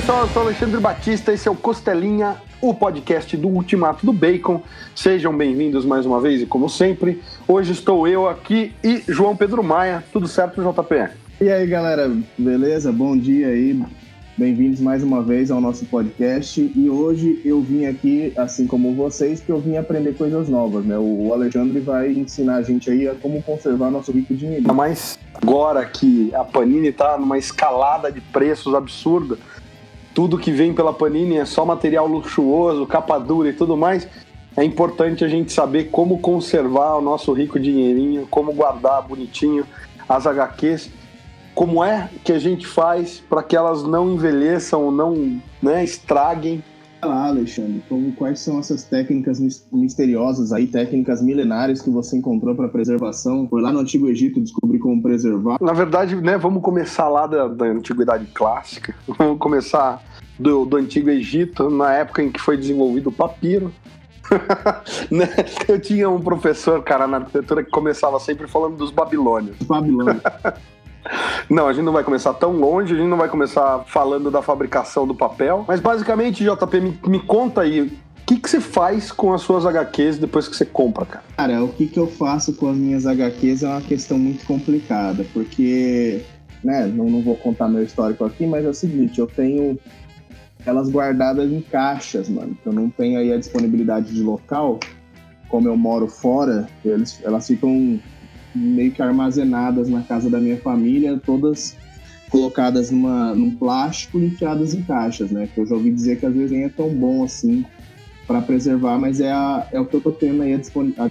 pessoal, eu sou Alexandre Batista, esse é o Costelinha, o podcast do Ultimato do Bacon. Sejam bem-vindos mais uma vez e como sempre, hoje estou eu aqui e João Pedro Maia. Tudo certo, JP? E aí, galera, beleza? Bom dia aí. Bem-vindos mais uma vez ao nosso podcast. E hoje eu vim aqui, assim como vocês, que eu vim aprender coisas novas, né? O Alexandre vai ensinar a gente aí a como conservar nosso rico dinheiro. Ainda mais agora que a Panini tá numa escalada de preços absurda. Tudo que vem pela Panini é só material luxuoso, capa dura e tudo mais. É importante a gente saber como conservar o nosso rico dinheirinho, como guardar bonitinho as HQs como é que a gente faz para que elas não envelheçam, não né, estraguem. lá, Alexandre, como, quais são essas técnicas misteriosas aí, técnicas milenares que você encontrou para preservação? Foi lá no Antigo Egito descobrir como preservar? Na verdade, né, vamos começar lá da, da Antiguidade Clássica, vamos começar do, do Antigo Egito, na época em que foi desenvolvido o papiro. Né, eu tinha um professor, cara, na arquitetura que começava sempre falando dos babilônios. Babilônia. Não, a gente não vai começar tão longe, a gente não vai começar falando da fabricação do papel. Mas basicamente, JP, me, me conta aí, o que, que você faz com as suas HQs depois que você compra, cara? Cara, o que, que eu faço com as minhas HQs é uma questão muito complicada, porque, né, não, não vou contar meu histórico aqui, mas é o seguinte, eu tenho elas guardadas em caixas, mano. Eu não tenho aí a disponibilidade de local. Como eu moro fora, eles, elas ficam meio que armazenadas na casa da minha família, todas colocadas numa, num plástico e enfiadas em caixas, né? Que eu já ouvi dizer que às vezes nem é tão bom assim para preservar, mas é, a, é o que eu tô tendo aí à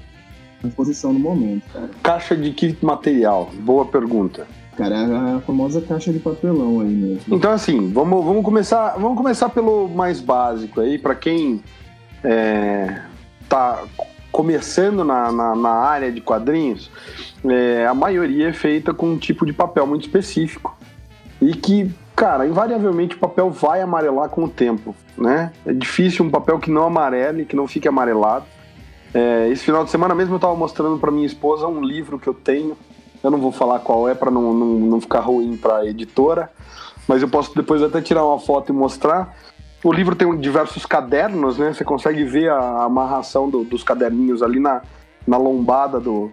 disposição no momento, cara. Caixa de que material? Boa pergunta. Cara, é a famosa caixa de papelão aí mesmo. Então, assim, vamos, vamos, começar, vamos começar pelo mais básico aí, para quem é, tá começando na, na, na área de quadrinhos, é, a maioria é feita com um tipo de papel muito específico. E que, cara, invariavelmente o papel vai amarelar com o tempo, né? É difícil um papel que não amarele, que não fique amarelado. É, esse final de semana mesmo eu estava mostrando para minha esposa um livro que eu tenho. Eu não vou falar qual é para não, não, não ficar ruim para a editora, mas eu posso depois até tirar uma foto e mostrar. O livro tem diversos cadernos, né? Você consegue ver a amarração do, dos caderninhos ali na, na lombada do.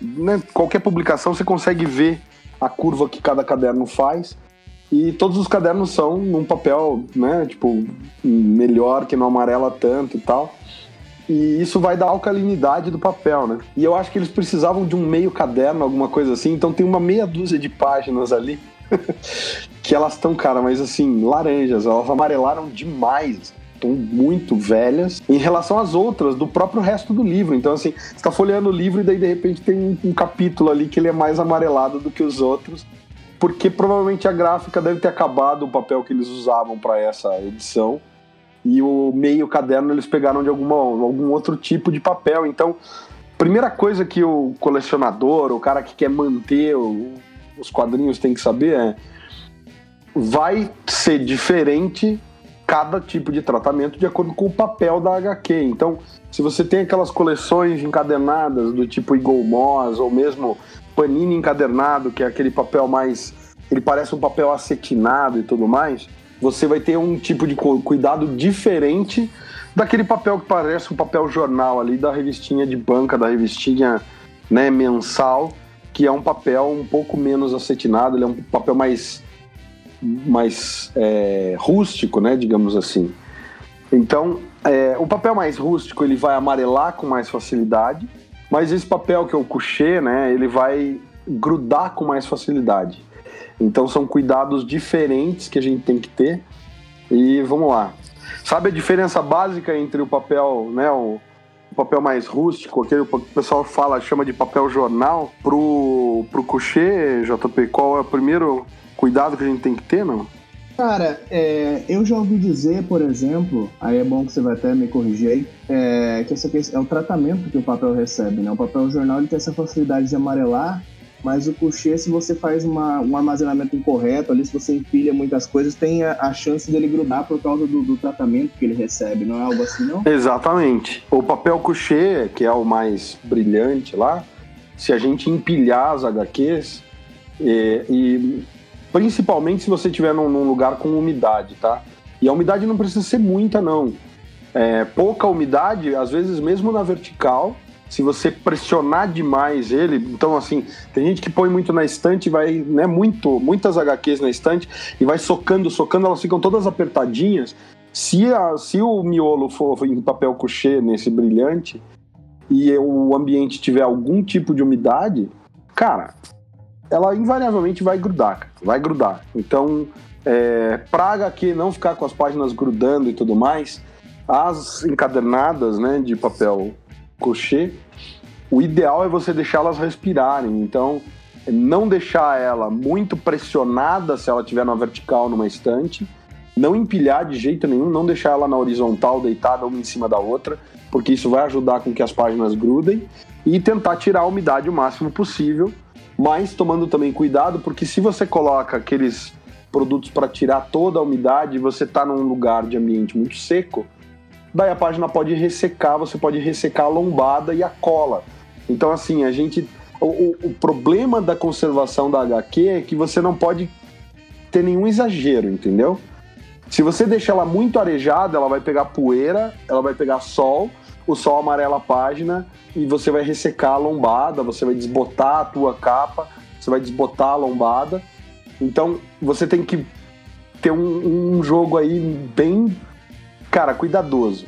Né? Qualquer publicação você consegue ver a curva que cada caderno faz. E todos os cadernos são num papel, né? Tipo, melhor, que não amarela tanto e tal. E isso vai dar alcalinidade do papel, né? E eu acho que eles precisavam de um meio caderno, alguma coisa assim. Então tem uma meia dúzia de páginas ali que elas estão, cara, mas assim, laranjas, elas amarelaram demais. Estão muito velhas em relação às outras do próprio resto do livro. Então, assim, você está folheando o livro e daí de repente tem um, um capítulo ali que ele é mais amarelado do que os outros, porque provavelmente a gráfica deve ter acabado o papel que eles usavam para essa edição e o meio caderno eles pegaram de alguma, algum outro tipo de papel. Então, primeira coisa que o colecionador, o cara que quer manter o, os quadrinhos tem que saber é vai ser diferente cada tipo de tratamento de acordo com o papel da HQ. Então, se você tem aquelas coleções encadernadas do tipo Eagle Moss ou mesmo Panini encadernado, que é aquele papel mais ele parece um papel acetinado e tudo mais, você vai ter um tipo de cuidado diferente daquele papel que parece um papel jornal ali da revistinha de banca, da revistinha né, mensal, que é um papel um pouco menos acetinado, ele é um papel mais, mais é, rústico, né, digamos assim. Então, é, o papel mais rústico ele vai amarelar com mais facilidade, mas esse papel que é o coucher, né, ele vai grudar com mais facilidade. Então são cuidados diferentes que a gente tem que ter. E vamos lá. Sabe a diferença básica entre o papel, né, o, papel mais rústico, aquele que o pessoal fala, chama de papel jornal, pro, pro coucher, JP, qual é o primeiro cuidado que a gente tem que ter, não? Cara, é, eu já ouvi dizer, por exemplo, aí é bom que você vai até me corrigir aí, é, que essa é o tratamento que o papel recebe, né? O papel jornal ele tem essa facilidade de amarelar mas o coucher, se você faz uma, um armazenamento incorreto, ali se você empilha muitas coisas, tem a, a chance dele grudar por causa do, do, tratamento que ele recebe, não é algo assim, não? Exatamente. O papel coucher, que é o mais brilhante lá, se a gente empilhar as HQs e, e principalmente se você estiver num, num, lugar com umidade, tá? E a umidade não precisa ser muita, não. É, pouca umidade, às vezes mesmo na vertical, se você pressionar demais ele, então assim, tem gente que põe muito na estante, vai, né, muito, muitas HQs na estante e vai socando, socando, elas ficam todas apertadinhas. Se, a, se o miolo for em papel couché nesse brilhante e o ambiente tiver algum tipo de umidade, cara, ela invariavelmente vai grudar, vai grudar. Então, é, pra HQ não ficar com as páginas grudando e tudo mais, as encadernadas, né, de papel couché, o ideal é você deixá-las respirarem. Então, não deixar ela muito pressionada se ela estiver na vertical numa estante, não empilhar de jeito nenhum, não deixar ela na horizontal deitada uma em cima da outra, porque isso vai ajudar com que as páginas grudem e tentar tirar a umidade o máximo possível, mas tomando também cuidado, porque se você coloca aqueles produtos para tirar toda a umidade, você está num lugar de ambiente muito seco, daí a página pode ressecar, você pode ressecar a lombada e a cola. Então, assim, a gente. O, o, problema da conservação da HQ é que você não pode ter nenhum exagero, entendeu? Se você deixar ela muito arejada, ela vai pegar poeira, ela vai pegar sol, o sol amarela a página e você vai ressecar a lombada, você vai desbotar a tua capa, você vai desbotar a lombada. Então, você tem que ter um, um jogo aí bem cara, cuidadoso.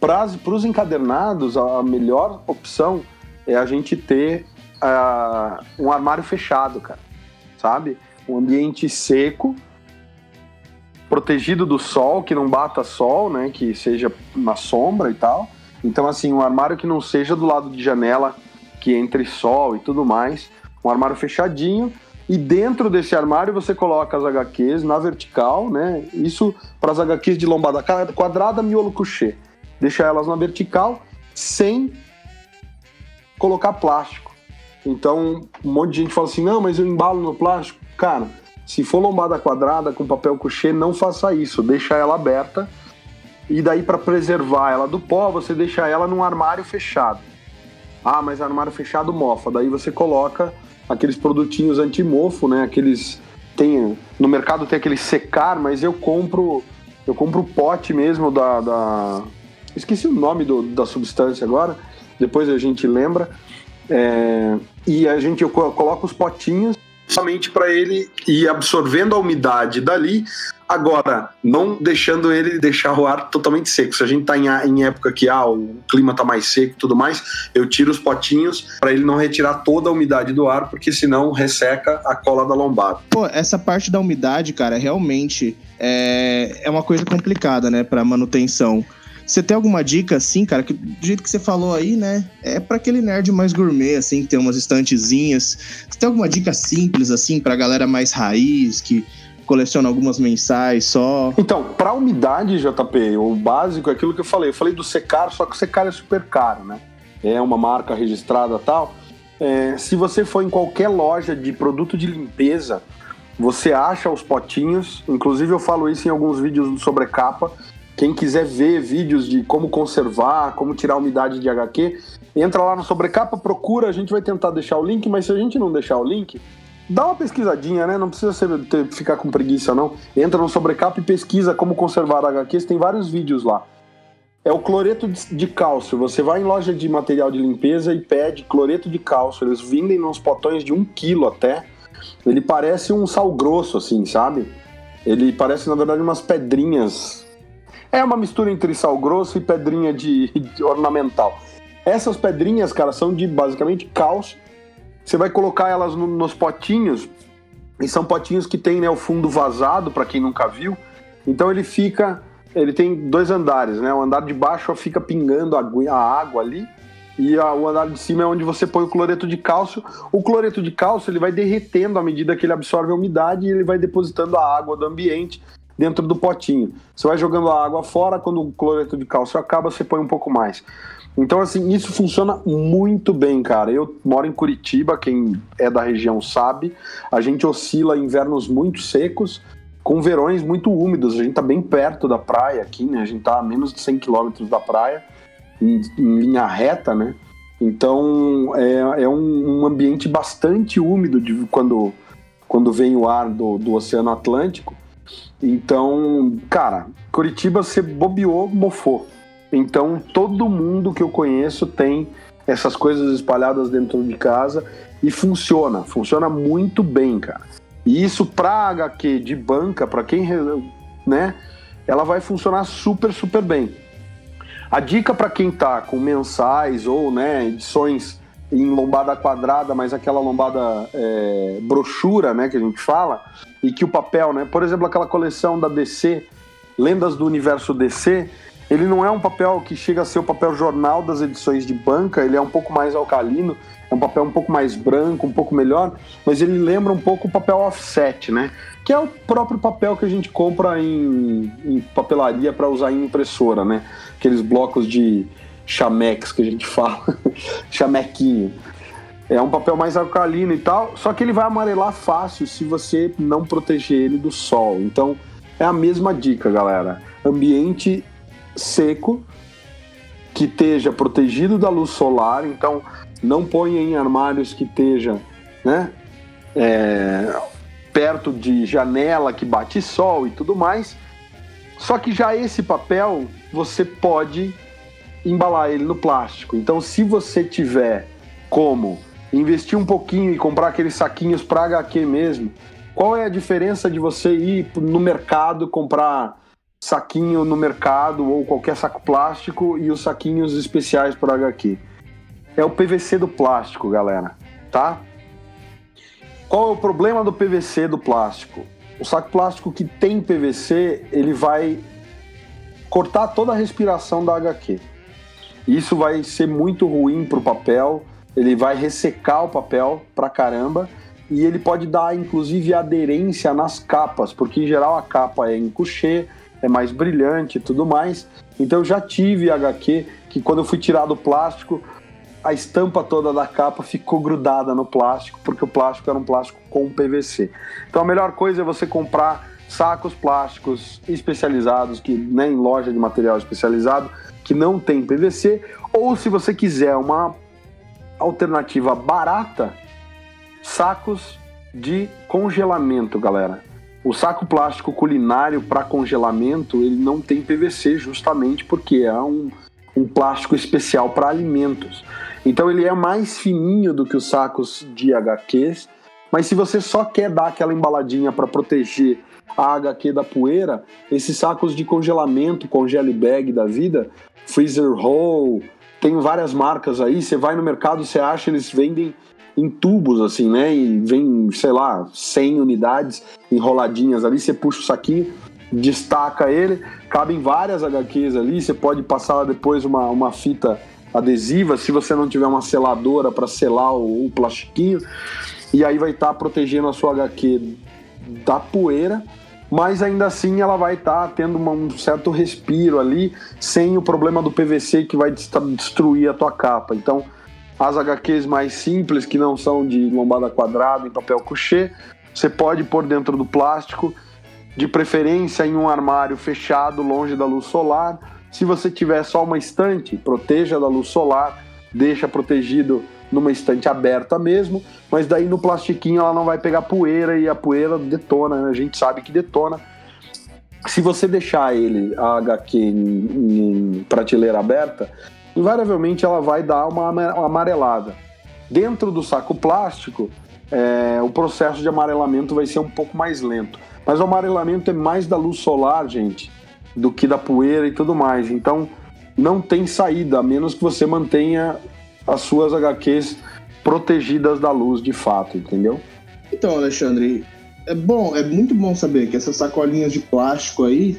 Para os encadernados, a melhor opção é a gente ter uh, um armário fechado, cara. Sabe? Um ambiente seco, protegido do sol, que não bata sol, né? Que seja na sombra e tal. Então, assim, um armário que não seja do lado de janela, que entre sol e tudo mais. Um armário fechadinho, e dentro desse armário você coloca as HQs na vertical, né? Isso para as HQs de lombada quadrada, miolo couché. Deixa elas na vertical sem colocar plástico. Então, um monte de gente fala assim: "Não, mas eu embalo no plástico". Cara, se for lombada quadrada com papel couché, não faça isso, deixa ela aberta. E daí para preservar ela do pó, você deixa ela num armário fechado. Ah, mas armário fechado mofa. Daí você coloca aqueles produtinhos anti-mofo, né? Aqueles tem no mercado tem aquele secar, mas eu compro eu compro o pote mesmo da, da... esqueci o nome do, da substância agora. Depois a gente lembra. É... e a gente eu coloco os potinhos somente para ele ir absorvendo a umidade dali Agora, não deixando ele deixar o ar totalmente seco. Se a gente está em, em, época que ah, o clima está mais seco e tudo mais, eu tiro os potinhos para ele não retirar toda a umidade do ar, porque senão resseca a cola da lombada. Pô, essa parte da umidade, cara, realmente é, é uma coisa complicada, né, para manutenção. Você tem alguma dica, assim, cara, que do jeito que você falou aí, né? É para aquele nerd mais gourmet, assim, que tem umas estantezinhas. Você tem alguma dica simples, assim, pra galera mais raiz, que coleciona algumas mensais só. Então, para umidade, JP, o básico é aquilo que eu falei. Eu falei do secar, só que o secar é super caro, né? É uma marca registrada tal. É, se você for em qualquer loja de produto de limpeza, você acha os potinhos. Inclusive, eu falo isso em alguns vídeos do sobrecapa. Quem quiser ver vídeos de como conservar, como tirar a umidade de HQ, entra lá no sobrecapa, procura. A gente vai tentar deixar o link, mas se a gente não deixar o link, dá uma pesquisadinha, né? Não precisa ser, ter, ficar com preguiça, não. Entra no sobrecapa e pesquisa como conservar HQs, tem vários vídeos lá. É o cloreto de cálcio. Você vai em loja de material de limpeza e pede cloreto de cálcio. Eles vendem nos potões de um quilo até. Ele parece um sal grosso, assim, sabe? Ele parece, na verdade, umas pedrinhas. É uma mistura entre sal grosso e pedrinha de, de ornamental. Essas pedrinhas, cara, são de basicamente cálcio você vai colocar elas no, nos potinhos, e são potinhos que tem né, o fundo vazado, para quem nunca viu. Então ele fica. Ele tem dois andares, né? O andar de baixo fica pingando a, água ali, e a, o andar de cima é onde você põe o cloreto de cálcio. O cloreto de cálcio ele vai derretendo à medida que ele absorve a umidade e ele vai depositando a água do ambiente dentro do potinho. Você vai jogando a água fora, quando o cloreto de cálcio acaba, você põe um pouco mais. Então, assim, isso funciona muito bem, cara. Eu moro em Curitiba, quem é da região sabe. A gente oscila invernos muito secos, com verões muito úmidos. A gente tá bem perto da praia aqui, né? A gente tá a menos de 100 quilômetros da praia, em, em, linha reta, né? Então, é, é um, um, ambiente bastante úmido de, quando, quando vem o ar do, do Oceano Atlântico. Então, cara, Curitiba você bobeou, mofou. Então, todo mundo que eu conheço tem essas coisas espalhadas dentro de casa e funciona, funciona muito bem, cara. E isso pra HQ de banca, para quem, né, ela vai funcionar super, super bem. A dica para quem tá com mensais ou, né, edições em lombada quadrada, mas aquela lombada é, brochura, né, que a gente fala, e que o papel, né, por exemplo, aquela coleção da DC, Lendas do Universo DC, ele não é um papel que chega a ser o papel jornal das edições de banca, ele é um pouco mais alcalino, é um papel um pouco mais branco, um pouco melhor, mas ele lembra um pouco o papel offset, né? Que é o próprio papel que a gente compra em, em papelaria para usar em impressora, né? Aqueles blocos de chamex que a gente fala, chamequinho. É um papel mais alcalino e tal, só que ele vai amarelar fácil se você não proteger ele do sol. Então é a mesma dica, galera. Ambiente seco, que esteja protegido da luz solar, então não ponha em armários que esteja né, é, perto de janela que bate sol e tudo mais. Só que já esse papel você pode embalar ele no plástico. Então, se você tiver como investir um pouquinho e comprar aqueles saquinhos para HQ mesmo, qual é a diferença de você ir no mercado comprar saquinho no mercado ou qualquer saco plástico e os saquinhos especiais para HQ? É o PVC do plástico, galera, tá? Qual é o problema do PVC do plástico? O saco plástico que tem PVC, ele vai cortar toda a respiração da HQ. Isso vai ser muito ruim para o papel, ele vai ressecar o papel pra caramba e ele pode dar inclusive aderência nas capas, porque em geral a capa é em couché, é mais brilhante e tudo mais. Então eu já tive HQ que quando eu fui tirar do plástico, a estampa toda da capa ficou grudada no plástico, porque o plástico era um plástico com PVC. Então a melhor coisa é você comprar sacos plásticos especializados, que nem né, loja de material especializado, que não tem PVC, ou se você quiser uma alternativa barata, sacos de congelamento, galera. O saco plástico culinário para congelamento ele não tem PVC justamente porque é um, um plástico especial para alimentos. Então ele é mais fininho do que os sacos de HQs, mas se você só quer dar aquela embaladinha para proteger a HQ da poeira, esses sacos de congelamento, congele bag da vida, Freezer Hole, tem várias marcas aí, você vai no mercado, você acha, eles vendem em tubos, assim, né? E vem, sei lá, 100 unidades enroladinhas ali, você puxa o saquinho, destaca ele, cabem várias HQs ali, você pode passar depois uma, uma fita adesiva, se você não tiver uma seladora para selar o, o plastiquinho, e aí vai estar tá protegendo a sua HQ da poeira mas ainda assim ela vai estar tá tendo uma, um certo respiro ali, sem o problema do PVC que vai destruir a tua capa. Então, as HQs mais simples, que não são de lombada quadrada, em papel couché, você pode pôr dentro do plástico, de preferência em um armário fechado, longe da luz solar. Se você tiver só uma estante, proteja da luz solar, deixa protegido numa estante aberta mesmo, mas daí no plastiquinho ela não vai pegar poeira e a poeira detona, né? a gente sabe que detona. Se você deixar ele, a HQ, em, em prateleira aberta, invariavelmente ela vai dar uma amarelada. Dentro do saco plástico, é, o processo de amarelamento vai ser um pouco mais lento. Mas o amarelamento é mais da luz solar, gente, do que da poeira e tudo mais. Então, não tem saída, a menos que você mantenha as suas HQs protegidas da luz de fato, entendeu? Então, Alexandre, é bom, é muito bom saber que essas sacolinhas de plástico aí,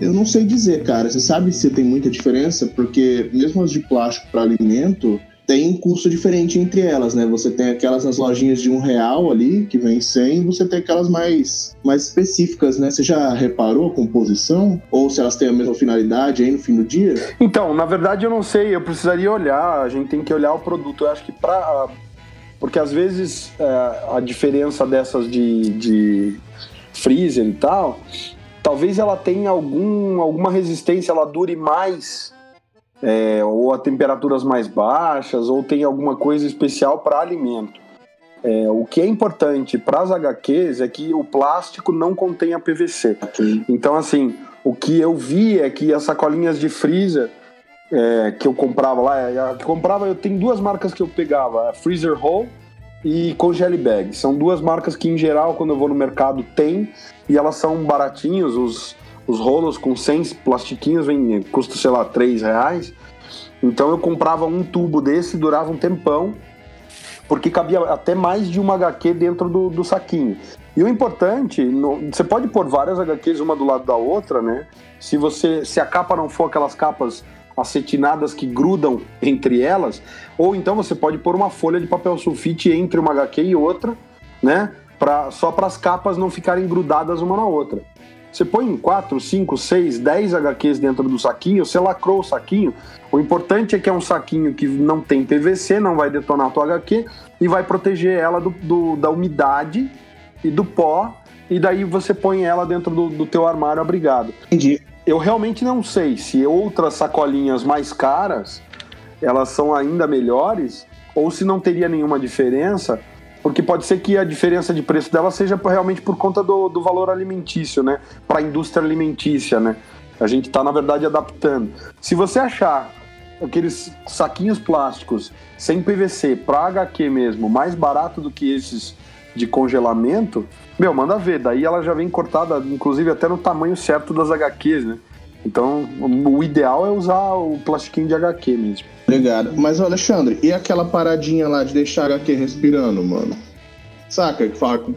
eu não sei dizer, cara. Você sabe se tem muita diferença? Porque mesmo as de plástico para alimento, tem um custo diferente entre elas, né? Você tem aquelas nas lojinhas de um real ali, que vem 100, você tem aquelas mais, mais específicas, né? Você já reparou a composição? Ou se elas têm a mesma finalidade aí no fim do dia? Então, na verdade eu não sei, eu precisaria olhar, a gente tem que olhar o produto. Eu acho que para porque às vezes é, a diferença dessas de, de freezer e tal, talvez ela tenha algum, alguma resistência, ela dure mais é, ou a temperaturas mais baixas, ou tem alguma coisa especial para alimento. É, o que é importante para as HQs é que o plástico não contenha PVC. Ok. Então, assim, o que eu vi é que as sacolinhas de freezer é, que eu comprava lá, é, que eu comprava, eu tenho duas marcas que eu pegava, Freezer Hole e Congele Bag. São duas marcas que, em geral, quando eu vou no mercado, tem e elas são baratinhos. Os, os rolos com 100 plastiquinhos vem, custa, sei lá, 3 reais. Então eu comprava um tubo desse, durava um tempão, porque cabia até mais de uma HQ dentro do, do saquinho. E o importante, no- você pode pôr várias HQs uma do lado da outra, né? Se você, se a capa não for aquelas capas acetinadas que grudam entre elas, ou então você pode pôr uma folha de papel sulfite entre uma HQ e outra, né? Pra, só para as capas não ficarem grudadas uma na outra. Você põe 4, 5, 6, 10 HQs dentro do saquinho, você lacrou o saquinho. O importante é que é um saquinho que não tem PVC, não vai detonar a tua HQ e vai proteger ela do, do- da umidade e do pó. E daí você põe ela dentro do, do teu armário abrigado. Entendi. Eu realmente não sei se outras sacolinhas mais caras elas são ainda melhores ou se não teria nenhuma diferença, porque pode ser que a diferença de preço dela seja realmente por conta do, do valor alimentício, né? Para a indústria alimentícia, né? A gente está, na verdade, adaptando. Se você achar aqueles saquinhos plásticos sem PVC para HQ mesmo mais barato do que esses de congelamento, meu, manda ver. Daí ela já vem cortada, inclusive até no tamanho certo das HQs, né? Então, o ideal é usar o plastiquinho de HQ mesmo. Obrigado. Mas, Alexandre, e aquela paradinha lá de deixar a HQ respirando, mano? Saca?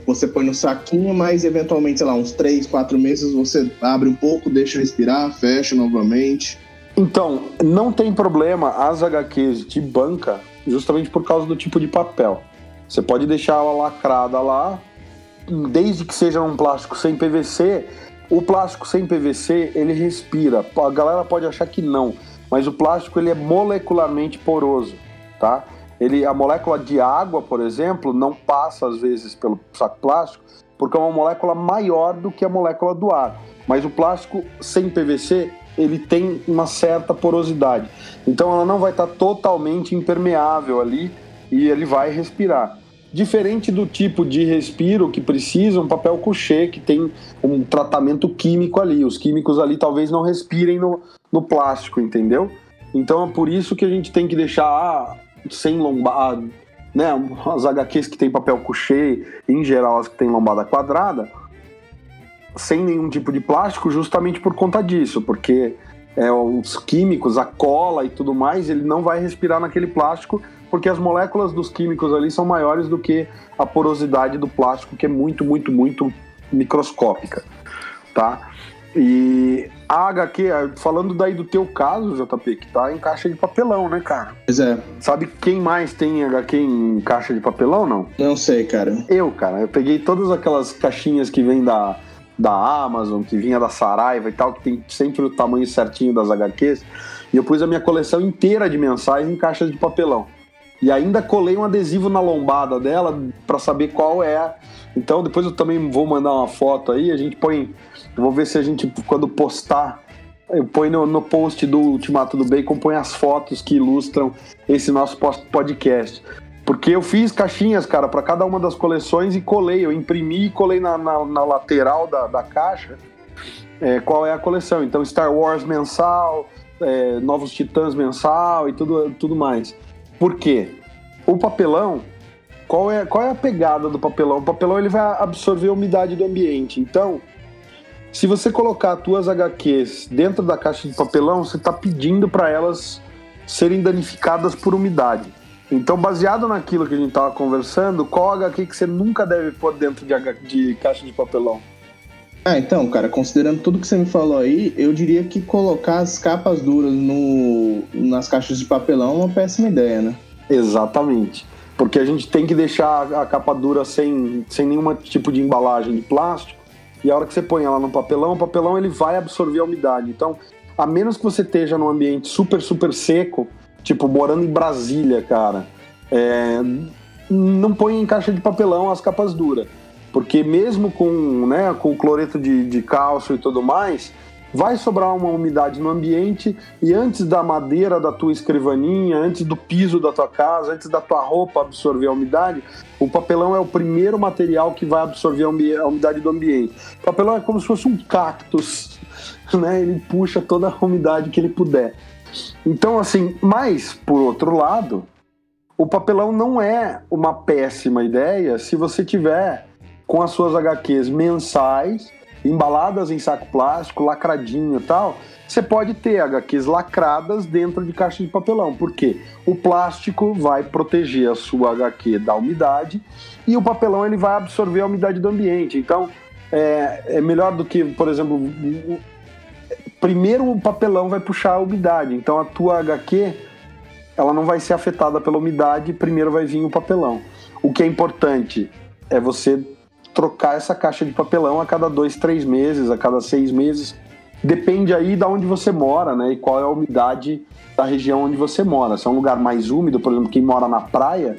Você põe no saquinho, mas eventualmente, sei lá, uns 3, 4 meses você abre um pouco, deixa respirar, fecha novamente. Então, não tem problema as HQs de banca, justamente por causa do tipo de papel. Você pode deixar ela lacrada lá, desde que seja um plástico sem PVC. O plástico sem PVC, ele respira. A galera pode achar que não, mas o plástico ele é molecularmente poroso, tá? Ele, a molécula de água, por exemplo, não passa às vezes pelo saco plástico, porque é uma molécula maior do que a molécula do ar. Mas o plástico sem PVC, ele tem uma certa porosidade. Então ela não vai estar totalmente impermeável ali e ele vai respirar. Diferente do tipo de respiro que precisa um papel couché, que tem um tratamento químico ali. Os químicos ali talvez não respirem no, no plástico, entendeu? Então é por isso que a gente tem que deixar ah, sem lombada, né? As HQs que tem papel couché, em geral as que tem lombada quadrada, sem nenhum tipo de plástico, justamente por conta disso, porque é, os químicos, a cola e tudo mais, ele não vai respirar naquele plástico, porque as moléculas dos químicos ali são maiores do que a porosidade do plástico, que é muito, muito, muito microscópica, tá? E a HQ, falando daí do teu caso, JP, que tá em caixa de papelão, né, cara? Pois é, Sabe quem mais tem HQ em caixa de papelão, não? não sei, cara. Eu, cara, eu peguei todas aquelas caixinhas que vêm da, da Amazon, que vinha da Saraiva e tal, que tem sempre o tamanho certinho das HQs, e eu pus a minha coleção inteira de mensais em caixas de papelão. E ainda colei um adesivo na lombada dela para saber qual é. Então depois eu também vou mandar uma foto aí, a gente põe. Vou ver se a gente, quando postar, eu ponho no, no post do Ultimato do Bacon, põe as fotos que ilustram esse nosso podcast. Porque eu fiz caixinhas, cara, para cada uma das coleções e colei. Eu imprimi e colei na, na- na lateral da, da caixa é, qual é a coleção. Então, Star Wars mensal, é, Novos Titãs mensal e tudo, tudo mais. Por quê? O papelão, qual é, qual é a pegada do papelão? O papelão ele vai absorver a umidade do ambiente. Então, se você colocar as tuas HQs dentro da caixa de papelão, você está pedindo para elas serem danificadas por umidade. Então, baseado naquilo que a gente estava conversando, qual HQ que você nunca deve pôr dentro de, H- de caixa de papelão? Ah, então, cara, considerando tudo que você me falou aí, eu diria que colocar as capas duras no, nas caixas de papelão é uma péssima ideia, né? Exatamente. Porque a gente tem que deixar a capa dura sem, sem nenhum tipo de embalagem de plástico. E a hora que você põe ela no papelão, o papelão ele vai absorver a umidade. Então, a menos que você esteja num ambiente super, super seco, tipo morando em Brasília, cara, é, não põe em caixa de papelão as capas duras. Porque mesmo com, né, com cloreto de, de cálcio e tudo mais, vai sobrar uma umidade no ambiente e antes da madeira da tua escrivaninha, antes do piso da tua casa, antes da tua roupa absorver a umidade, o papelão é o primeiro material que vai absorver a umidade do ambiente. O papelão é como se fosse um cactus, né? Ele puxa toda a umidade que ele puder. Então, assim, mas por outro lado, o papelão não é uma péssima ideia se você tiver com as suas HQs mensais embaladas em saco plástico, lacradinho e tal, você pode ter HQs lacradas dentro de caixa de papelão. Por quê? O plástico vai proteger a sua HQ da umidade e o papelão ele vai absorver a umidade do ambiente. Então, é, é melhor do que, por exemplo, primeiro o papelão vai puxar a umidade. Então, a tua HQ ela não vai ser afetada pela umidade, primeiro vai vir o papelão. O que é importante é você trocar essa caixa de papelão a cada dois, três meses, a cada seis meses. Depende aí de onde você mora, né? E qual é a umidade da região onde você mora. Se é um lugar mais úmido, por exemplo, quem mora na praia,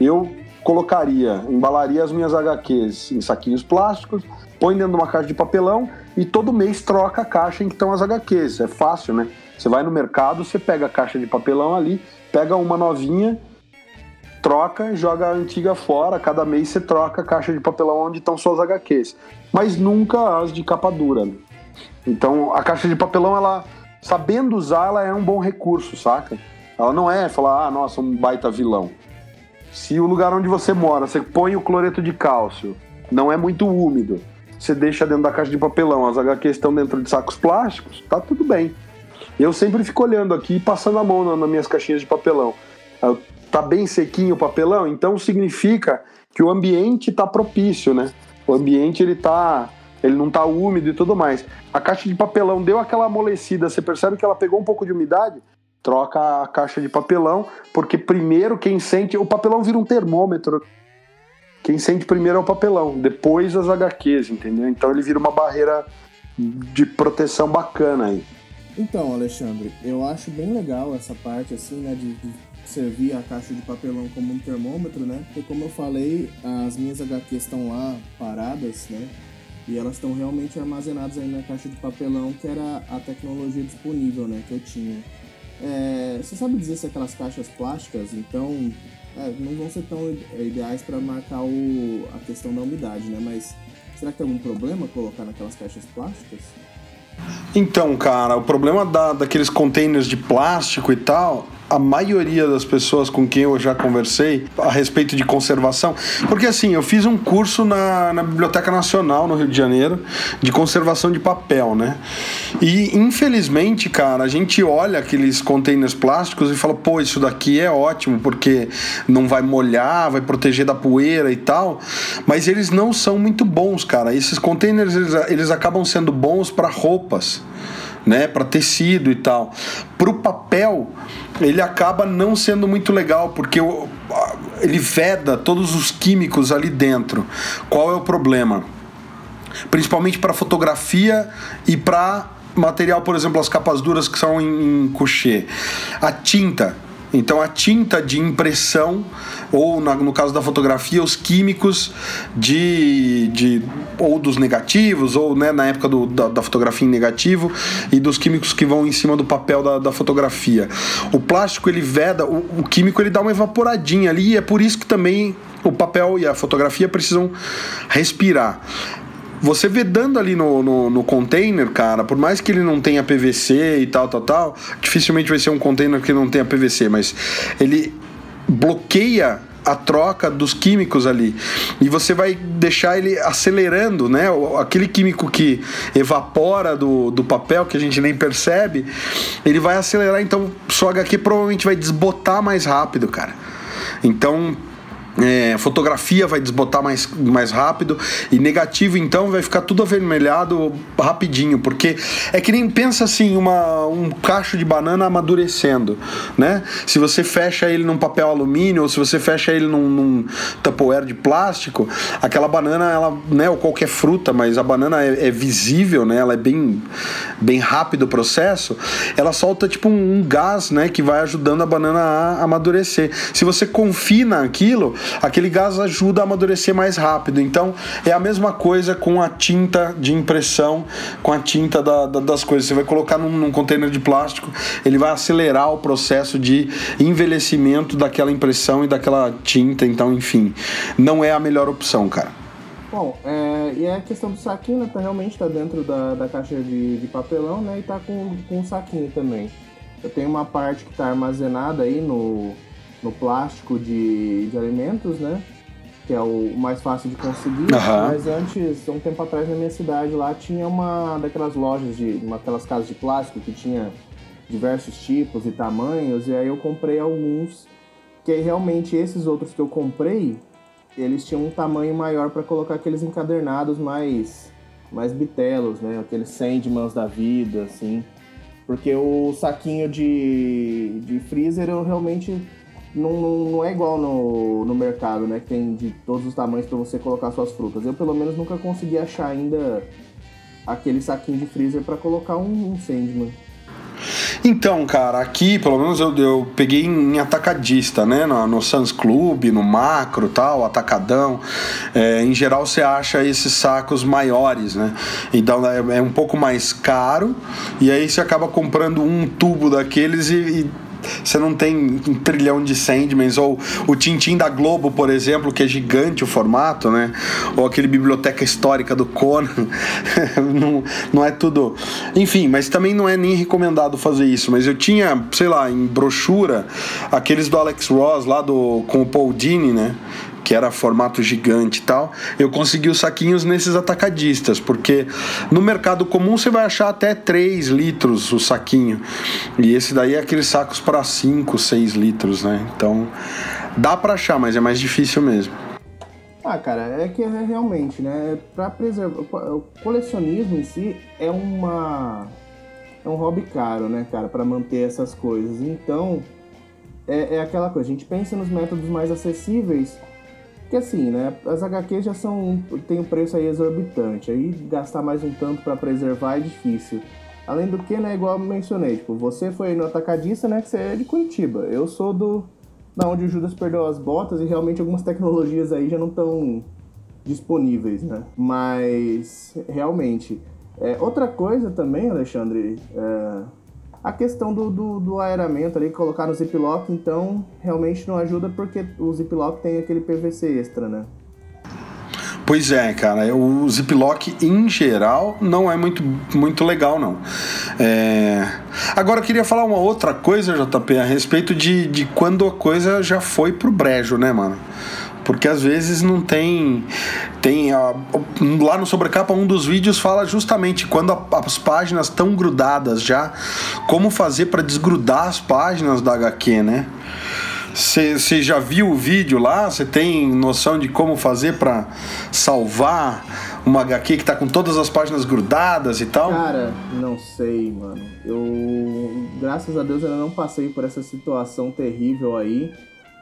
eu colocaria, embalaria as minhas HQs em saquinhos plásticos, põe dentro de uma caixa de papelão e todo mês troca a caixa em que estão as HQs. É fácil, né? Você vai no mercado, você pega a caixa de papelão ali, pega uma novinha troca, joga a antiga fora, cada mês você troca a caixa de papelão onde estão suas HQs. Mas nunca as de capa dura. Então a caixa de papelão, ela, sabendo usar, ela é um bom recurso, saca? Ela não é falar, ah, nossa, um baita vilão. Se o lugar onde você mora, você põe o cloreto de cálcio, não é muito úmido, você deixa dentro da caixa de papelão, as HQs estão dentro de sacos plásticos, tá tudo bem. Eu sempre fico olhando aqui e passando a mão nas minhas caixinhas de papelão. Eu tá bem sequinho o papelão, então significa que o ambiente está propício, né? O ambiente ele tá, ele não tá úmido e tudo mais. A caixa de papelão deu aquela amolecida, você percebe que ela pegou um pouco de umidade? Troca a caixa de papelão, porque primeiro quem sente, o papelão vira um termômetro. Quem sente primeiro é o papelão, depois as HQs, entendeu? Então ele vira uma barreira de proteção bacana aí. Então, Alexandre, eu acho bem legal essa parte assim, né, de, de servir a caixa de papelão como um termômetro, né? Porque como eu falei, as minhas HQs estão lá paradas, né? E elas estão realmente armazenadas aí na caixa de papelão, que era a tecnologia disponível, né? Que eu tinha. É, você sabe dizer se aquelas caixas plásticas, então, é, não vão ser tão ideais para marcar o, a questão da umidade, né? Mas será que tem algum problema colocar naquelas caixas plásticas? Então, cara, o problema da, daqueles containers de plástico e tal a maioria das pessoas com quem eu já conversei a respeito de conservação, porque assim, eu fiz um curso na, na Biblioteca Nacional no Rio de Janeiro de conservação de papel, né? E infelizmente, cara, a gente olha aqueles containers plásticos e fala, pô, isso daqui é ótimo porque não vai molhar, vai proteger da poeira e tal, mas eles não são muito bons, cara. Esses containers eles, eles acabam sendo bons para roupas né, para tecido e tal. Para o papel, ele acaba não sendo muito legal, porque ele veda todos os químicos ali dentro. Qual é o problema? Principalmente para fotografia e para material, por exemplo, as capas duras que são em, em coucher. A tinta então a tinta de impressão, ou no caso da fotografia, os químicos de, de ou dos negativos, ou né, na época do, da, da, fotografia em negativo, e dos químicos que vão em cima do papel da, da fotografia. O plástico ele veda, o, o químico ele dá uma evaporadinha ali, e é por isso que também o papel e a fotografia precisam respirar. Você vedando ali no, no, no, container, cara, por mais que ele não tenha PVC e tal, tal, tal, dificilmente vai ser um container que não tenha PVC, mas ele bloqueia a troca dos químicos ali. E você vai deixar ele acelerando, né? Aquele químico que evapora do, do papel, que a gente nem percebe, ele vai acelerar, então sua HQ provavelmente vai desbotar mais rápido, cara. Então, é, fotografia vai desbotar mais, mais rápido e negativo então vai ficar tudo avermelhado rapidinho, porque é que nem pensa assim, uma, um cacho de banana amadurecendo, né? Se você fecha ele num papel alumínio ou se você fecha ele num, num tupperware de plástico, aquela banana, ela, né, ou qualquer fruta, mas a banana é, é visível, né? Ela é bem, bem rápido o processo, ela solta tipo um, um gás, né, que vai ajudando a banana a amadurecer. Se você confina aquilo, aquele gás ajuda a amadurecer mais rápido. Então é a mesma coisa com a tinta de impressão, com a tinta da, da, das coisas. Você vai colocar num, num container de plástico, ele vai acelerar o processo de envelhecimento daquela impressão e daquela tinta. Então, enfim, não é a melhor opção, cara. Bom, é, e a questão do saquinho, né, tá, realmente tá dentro da, da caixa de, de papelão, né, e tá com, com um saquinho também. Eu tenho uma parte que está armazenada aí no, no plástico de, de alimentos, né? Que é o mais fácil de conseguir. Uhum. Mas antes, um tempo atrás na minha cidade lá tinha uma daquelas lojas de. uma aquelas casas de plástico que tinha diversos tipos e tamanhos. E aí eu comprei alguns. Que realmente esses outros que eu comprei, eles tinham um tamanho maior para colocar aqueles encadernados mais mais bitelos, né? Aqueles Sandmans da vida, assim. Porque o saquinho de, de freezer eu realmente não, não, é igual no, no mercado, né? Que tem de todos os tamanhos para você colocar suas frutas. Eu pelo menos nunca consegui achar ainda aquele saquinho de freezer para colocar um, um Sandman. Então, cara, aqui pelo menos eu, eu peguei em atacadista, né? No, no Sans Club, no Macro tal, Atacadão. É, em geral você acha esses sacos maiores, né? Então é, é, um pouco mais caro e aí você acaba comprando um tubo daqueles e, e você não tem um trilhão de Sandmans, ou o Tintim da Globo, por exemplo, que é gigante o formato, né? Ou aquele Biblioteca Histórica do Conan. não, não é tudo. Enfim, mas também não é nem recomendado fazer isso. Mas eu tinha, sei lá, em brochura, aqueles do Alex Ross lá do, com o Paul Dini, né? Que era formato gigante e tal, eu consegui os saquinhos nesses atacadistas, porque no mercado comum você vai achar até 3 litros o saquinho. E esse daí é aqueles sacos para 5, 6 litros, né? Então dá para achar, mas é mais difícil mesmo. Ah, cara, é que é realmente, né? Para preservar. O colecionismo em si é uma. É um hobby caro, né, cara, para manter essas coisas. Então, é, é aquela coisa, a gente pensa nos métodos mais acessíveis que assim, né? As HQs já são. tem um preço aí exorbitante. Aí gastar mais um tanto para preservar é difícil. Além do que, né, igual eu mencionei, tipo, você foi no atacadista, né, que você é de Curitiba. Eu sou do. da onde o Judas perdeu as botas e realmente algumas tecnologias aí já não estão disponíveis, né? Mas realmente. É, outra coisa também, Alexandre, é, a questão do, do, do aeramento ali, colocar no ziplock, então realmente não ajuda porque o ziplock tem aquele PVC extra, né? Pois é, cara, o ziplock em geral não é muito, muito legal, não. É... Agora eu queria falar uma outra coisa, JP, a respeito de, de quando a coisa já foi pro brejo, né, mano? Porque às vezes não tem tem a, lá no sobrecapa um dos vídeos fala justamente quando a, as páginas estão grudadas já como fazer para desgrudar as páginas da HQ, né? Você já viu o vídeo lá? Você tem noção de como fazer para salvar uma HQ que tá com todas as páginas grudadas e tal? Cara, não sei, mano. Eu, graças a Deus, ainda não passei por essa situação terrível aí.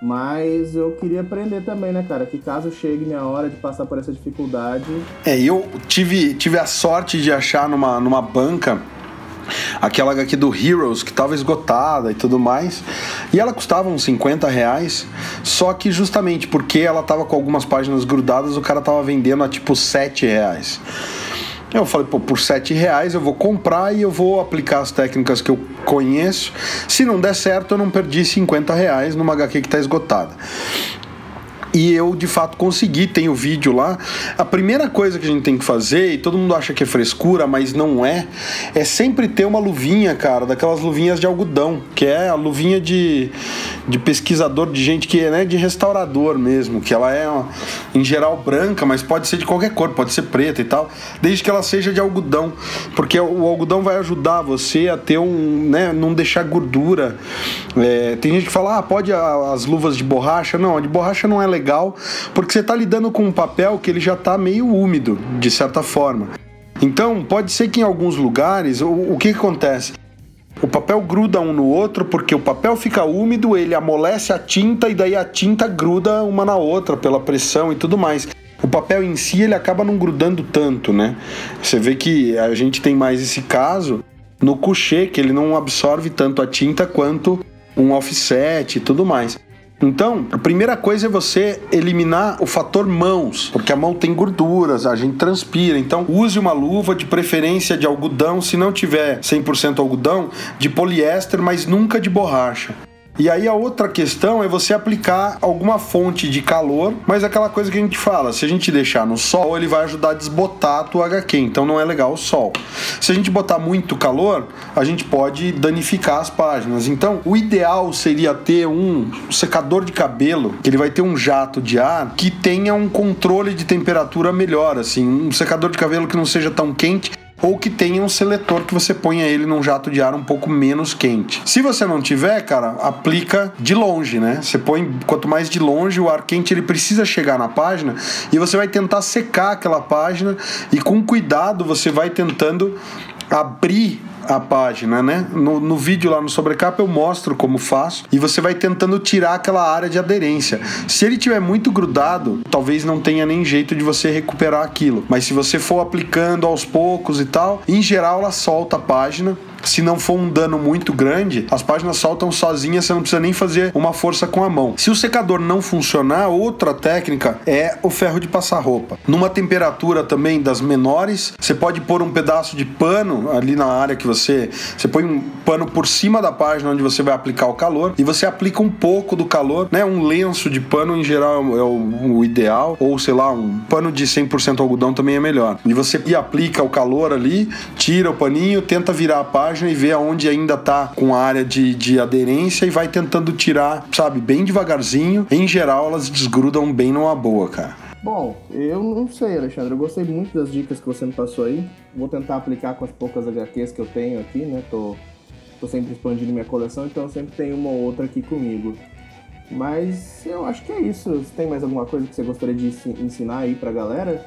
Mas eu queria aprender também, né, cara? Que caso chegue minha hora de passar por essa dificuldade. É, eu tive, tive a sorte de achar numa, numa banca aquela HQ do Heroes, que estava esgotada e tudo mais. E ela custava uns 50 reais. Só que justamente porque ela estava com algumas páginas grudadas, o cara tava vendendo a tipo 7 reais. Eu falei, pô, por 7 reais eu vou comprar e eu vou aplicar as técnicas que eu conheço. Se não der certo, eu não perdi 50 reais numa HQ que está esgotada. E eu de fato consegui, tem o vídeo lá. A primeira coisa que a gente tem que fazer, e todo mundo acha que é frescura, mas não é, é sempre ter uma luvinha, cara, daquelas luvinhas de algodão, que é a luvinha de, de pesquisador, de gente que é né, de restaurador mesmo, que ela é em geral branca, mas pode ser de qualquer cor, pode ser preta e tal, desde que ela seja de algodão, porque o algodão vai ajudar você a ter um, né, não deixar gordura. É, tem gente que fala, ah, pode as luvas de borracha, não, a de borracha não é legal legal, porque você está lidando com um papel que ele já está meio úmido, de certa forma. Então, pode ser que em alguns lugares, o, o que, que acontece? O papel gruda um no outro porque o papel fica úmido, ele amolece a tinta e daí a tinta gruda uma na outra pela pressão e tudo mais. O papel em si ele acaba não grudando tanto, né? Você vê que a gente tem mais esse caso no coucher, que ele não absorve tanto a tinta quanto um offset e tudo mais. Então, a primeira coisa é você eliminar o fator mãos, porque a mão tem gorduras, a gente transpira. Então, use uma luva de preferência de algodão, se não tiver 100% algodão, de poliéster, mas nunca de borracha. E aí a outra questão é você aplicar alguma fonte de calor, mas aquela coisa que a gente fala, se a gente deixar no sol, ele vai ajudar a desbotar a tua HQ, então não é legal o sol. Se a gente botar muito calor, a gente pode danificar as páginas. Então, o ideal seria ter um secador de cabelo, que ele vai ter um jato de ar que tenha um controle de temperatura melhor, assim, um secador de cabelo que não seja tão quente ou que tenha um seletor que você ponha ele num jato de ar um pouco menos quente. Se você não tiver, cara, aplica de longe, né? Você põe quanto mais de longe o ar quente ele precisa chegar na página e você vai tentar secar aquela página e com cuidado você vai tentando abrir a página, né? No, no vídeo lá no sobrecapa eu mostro como faço e você vai tentando tirar aquela área de aderência. Se ele tiver muito grudado, talvez não tenha nem jeito de você recuperar aquilo. Mas se você for aplicando aos poucos e tal, em geral ela solta a página se não for um dano muito grande, as páginas soltam sozinhas, você não precisa nem fazer uma força com a mão. Se o secador não funcionar, outra técnica é o ferro de passar roupa. Numa temperatura também das menores, você pode pôr um pedaço de pano ali na área que você. Você põe um pano por cima da página onde você vai aplicar o calor e você aplica um pouco do calor, né? Um lenço de pano em geral é o, o ideal, ou sei lá, um pano de 100% algodão também é melhor. E você aplica o calor ali, tira o paninho, tenta virar a página página e vê aonde ainda tá com a área de, de aderência e vai tentando tirar, sabe, bem devagarzinho. Em geral, elas desgrudam bem numa boa, cara. Bom, eu não sei, Alexandre. Eu gostei muito das dicas que você me passou aí. Vou tentar aplicar com as poucas HQs que eu tenho aqui, né? Tô, tô sempre expandindo minha coleção, então sempre tem uma ou outra aqui comigo. Mas eu acho que é isso. Você tem mais alguma coisa que você gostaria de ensinar aí pra galera?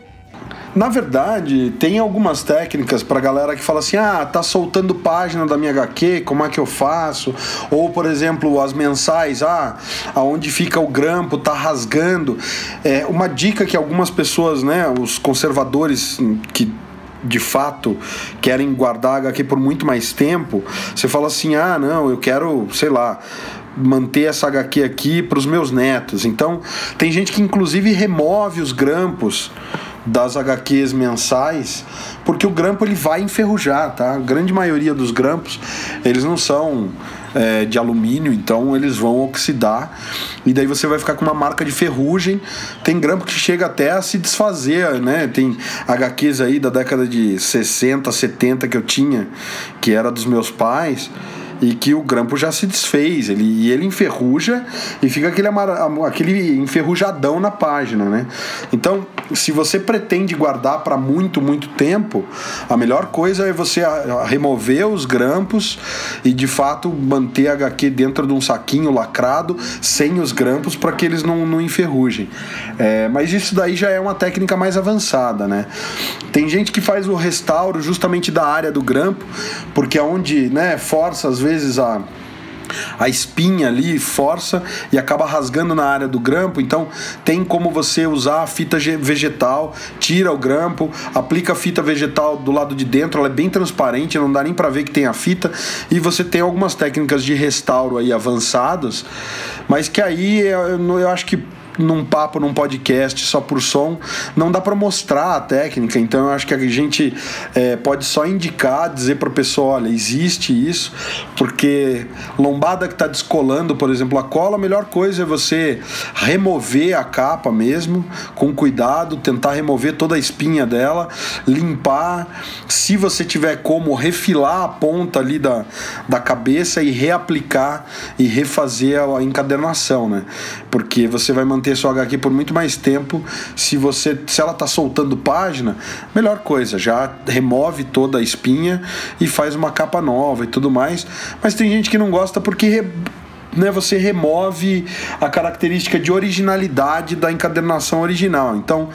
Na verdade, tem algumas técnicas pra galera que fala assim: ah, tá soltando página da minha HQ, como é que eu faço? Ou, por exemplo, as mensais, ah, aonde fica o grampo, tá rasgando. É uma dica que algumas pessoas, né, os conservadores que de fato querem guardar a HQ por muito mais tempo, você fala assim: ah, não, eu quero, sei lá manter essa HQ aqui para os meus netos. Então, tem gente que inclusive remove os grampos das HQs mensais, porque o grampo ele vai enferrujar, tá? A grande maioria dos grampos, eles não são é, de alumínio, então eles vão oxidar e daí você vai ficar com uma marca de ferrugem. Tem grampo que chega até a se desfazer, né? Tem HQs aí da década de 60, 70 que eu tinha, que era dos meus pais e que o grampo já se desfez, ele, e ele enferruja e fica aquele, aquele enferrujadão na página, né? Então, se você pretende guardar para muito, muito tempo, a melhor coisa é você remover os grampos e de fato manter a HQ dentro de um saquinho lacrado, sem os grampos, para que eles não, não enferrujem. É, mas isso daí já é uma técnica mais avançada, né? Tem gente que faz o restauro justamente da área do grampo, porque é onde né, força às vezes vezes a a espinha ali força e acaba rasgando na área do grampo. Então tem como você usar a fita vegetal, tira o grampo, aplica a fita vegetal do lado de dentro, ela é bem transparente, não dá nem para ver que tem a fita. E você tem algumas técnicas de restauro aí avançadas, mas que aí eu, eu acho que num papo, num podcast só por som, não dá para mostrar a técnica. Então eu acho que a gente é, pode só indicar, dizer para a pessoa: olha, existe isso, porque lombada que está descolando, por exemplo, a cola, a melhor coisa é você remover a capa mesmo, com cuidado, tentar remover toda a espinha dela, limpar. Se você tiver como refilar a ponta ali da, da cabeça e reaplicar e refazer a encadernação, né? Porque você vai manter sua HQ por muito mais tempo. Se você, se ela tá soltando página, melhor coisa, já remove toda a espinha e faz uma capa nova e tudo mais. Mas tem gente que não gosta porque né, você remove a característica de originalidade da encadernação original. Então,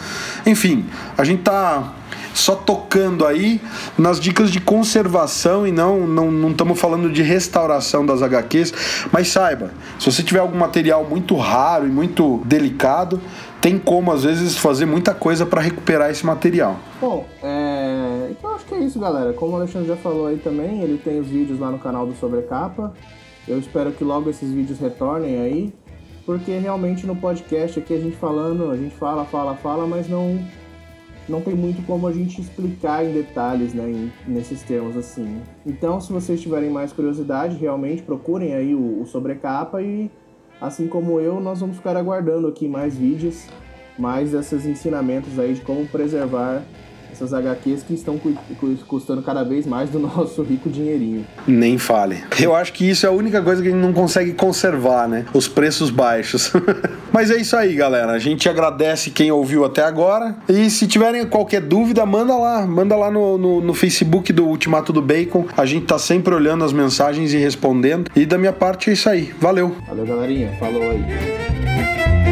enfim, a gente tá só tocando aí nas dicas de conservação e não não estamos falando de restauração das HQs, mas saiba, se você tiver algum material muito raro e muito delicado, tem como às vezes fazer muita coisa para recuperar esse material. Bom, é... então acho que é isso, galera. Como o Alexandre já falou aí também, ele tem os vídeos lá no canal do Sobrecapa. Eu espero que logo esses vídeos retornem aí. porque realmente no podcast aqui a gente falando, a gente fala, fala, fala, mas não não tem muito como a gente explicar em detalhes, né, em, nesses termos assim. Então, se vocês tiverem mais curiosidade, realmente procurem aí o, o sobrecapa e assim como eu, nós vamos ficar aguardando aqui mais vídeos, mais esses ensinamentos aí de como preservar essas HQs que estão custando cada vez mais do nosso rico dinheirinho. Nem fale. Eu acho que isso é a única coisa que a gente não consegue conservar, né? Os preços baixos. Mas é isso aí, galera. A gente agradece quem ouviu até agora. E se tiverem qualquer dúvida, manda lá. Manda lá no, no, no Facebook do Ultimato do Bacon. A gente tá sempre olhando as mensagens e respondendo. E da minha parte é isso aí. Valeu. Valeu, galerinha. Falou aí.